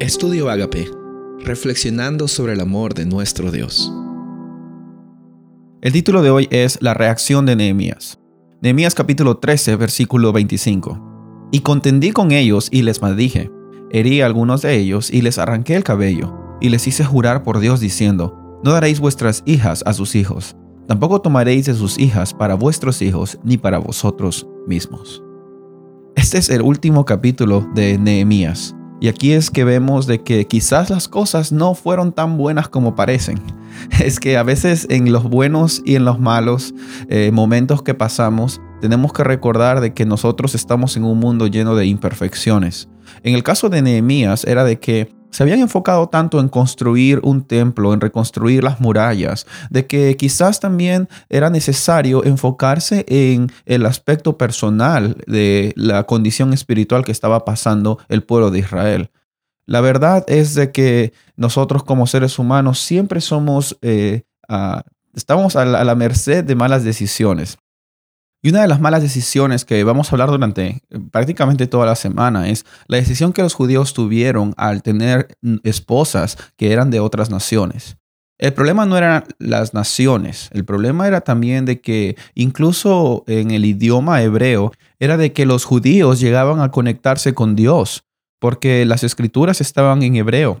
Estudio Agape, reflexionando sobre el amor de nuestro Dios. El título de hoy es La reacción de Nehemías. Nehemías capítulo 13, versículo 25. Y contendí con ellos y les maldije. Herí a algunos de ellos y les arranqué el cabello, y les hice jurar por Dios diciendo, No daréis vuestras hijas a sus hijos, tampoco tomaréis de sus hijas para vuestros hijos ni para vosotros mismos. Este es el último capítulo de Nehemías. Y aquí es que vemos de que quizás las cosas no fueron tan buenas como parecen. Es que a veces en los buenos y en los malos eh, momentos que pasamos, tenemos que recordar de que nosotros estamos en un mundo lleno de imperfecciones. En el caso de Nehemías era de que se habían enfocado tanto en construir un templo, en reconstruir las murallas, de que quizás también era necesario enfocarse en el aspecto personal de la condición espiritual que estaba pasando el pueblo de Israel. La verdad es de que nosotros como seres humanos siempre somos, eh, estamos a la merced de malas decisiones. Y una de las malas decisiones que vamos a hablar durante eh, prácticamente toda la semana es la decisión que los judíos tuvieron al tener mm, esposas que eran de otras naciones. El problema no eran las naciones, el problema era también de que incluso en el idioma hebreo era de que los judíos llegaban a conectarse con Dios, porque las escrituras estaban en hebreo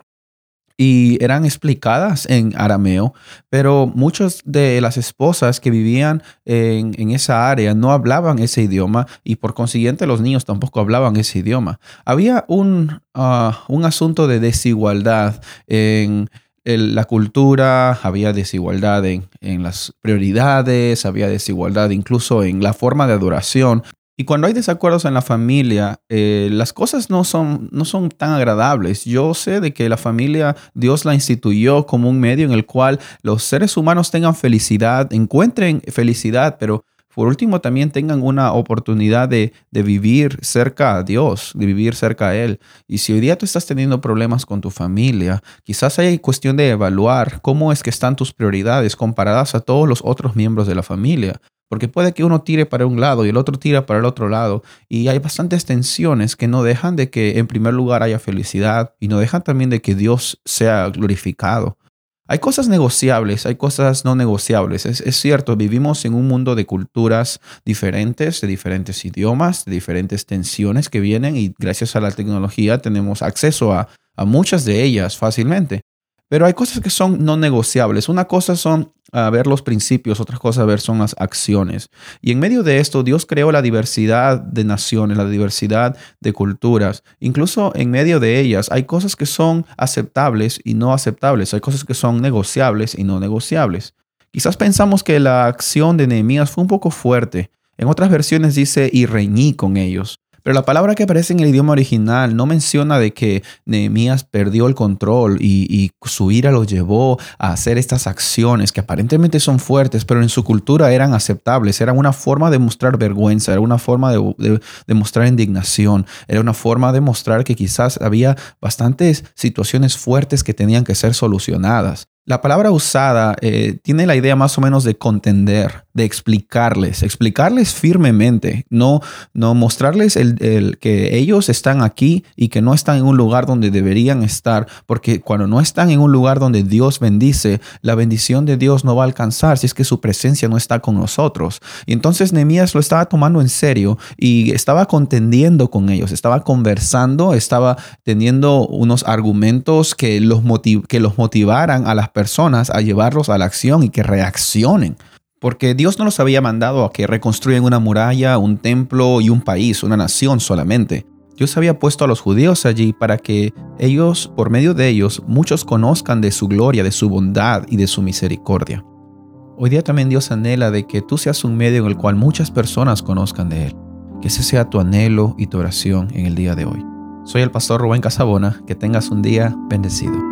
y eran explicadas en arameo, pero muchas de las esposas que vivían en, esa área no hablaban ese idioma y por consiguiente los niños tampoco hablaban ese idioma. Había un, ah, un asunto de desigualdad en la cultura, había desigualdad en, en, las prioridades, había desigualdad incluso en la forma de adoración. Y cuando hay desacuerdos en la familia, eh, las cosas no son, no son tan agradables. Yo sé de que la familia Dios la instituyó como un medio en el cual los seres humanos tengan felicidad, encuentren felicidad, pero por último también tengan una oportunidad de, de, vivir cerca a Dios, de vivir cerca a Él. Y si hoy día tú estás teniendo problemas con tu familia, quizás hay cuestión de evaluar cómo es que están tus prioridades comparadas a todos los otros miembros de la familia. Porque puede que uno tire para un lado y el otro tira para el otro lado. Y hay bastantes tensiones que no dejan de que en primer lugar haya felicidad y no dejan también de que Dios sea glorificado. Hay cosas negociables, hay cosas no negociables. Es, cierto, vivimos en un mundo de culturas diferentes, de diferentes idiomas, de diferentes tensiones que vienen y gracias a la tecnología tenemos acceso a, a muchas de ellas fácilmente. Pero hay cosas que son no negociables. Una cosa son a ver los principios, otras cosas a ver son las acciones. Y en medio de esto, Dios creó la diversidad de naciones, la diversidad de culturas. Incluso en medio de ellas hay cosas que son aceptables y no aceptables. Hay cosas que son negociables y no negociables. Quizás pensamos que la acción de Nehemías fue un poco fuerte. En otras versiones dice, y reñí con ellos. Pero la palabra que aparece en el idioma original no menciona de que Nehemías perdió el control y, su ira lo llevó a hacer estas acciones que aparentemente son fuertes, pero en su cultura eran aceptables. Era una forma de mostrar vergüenza, era una forma de, mostrar indignación, era una forma de mostrar que quizás había bastantes situaciones fuertes que tenían que ser solucionadas. La palabra usada eh, tiene la idea más o menos de contender, de explicarles, explicarles firmemente, no, no mostrarles el, que ellos están aquí y que no están en un lugar donde deberían estar, porque cuando no están en un lugar donde Dios bendice, la bendición de Dios no va a alcanzar si es que su presencia no está con nosotros. Y entonces Nehemías lo estaba tomando en serio y estaba contendiendo con ellos, estaba conversando, estaba teniendo unos argumentos que los, que los motivaran a las personas a llevarlos a la acción y que reaccionen. Porque Dios no los había mandado a que reconstruyan una muralla, un templo y un país, una nación solamente. Dios había puesto a los judíos allí para que ellos, por medio de ellos, muchos conozcan de su gloria, de su bondad y de su misericordia. Hoy día también Dios anhela de que tú seas un medio en el cual muchas personas conozcan de Él. Que ese sea tu anhelo y tu oración en el día de hoy. Soy el pastor Rubén Casabona. Que tengas un día bendecido.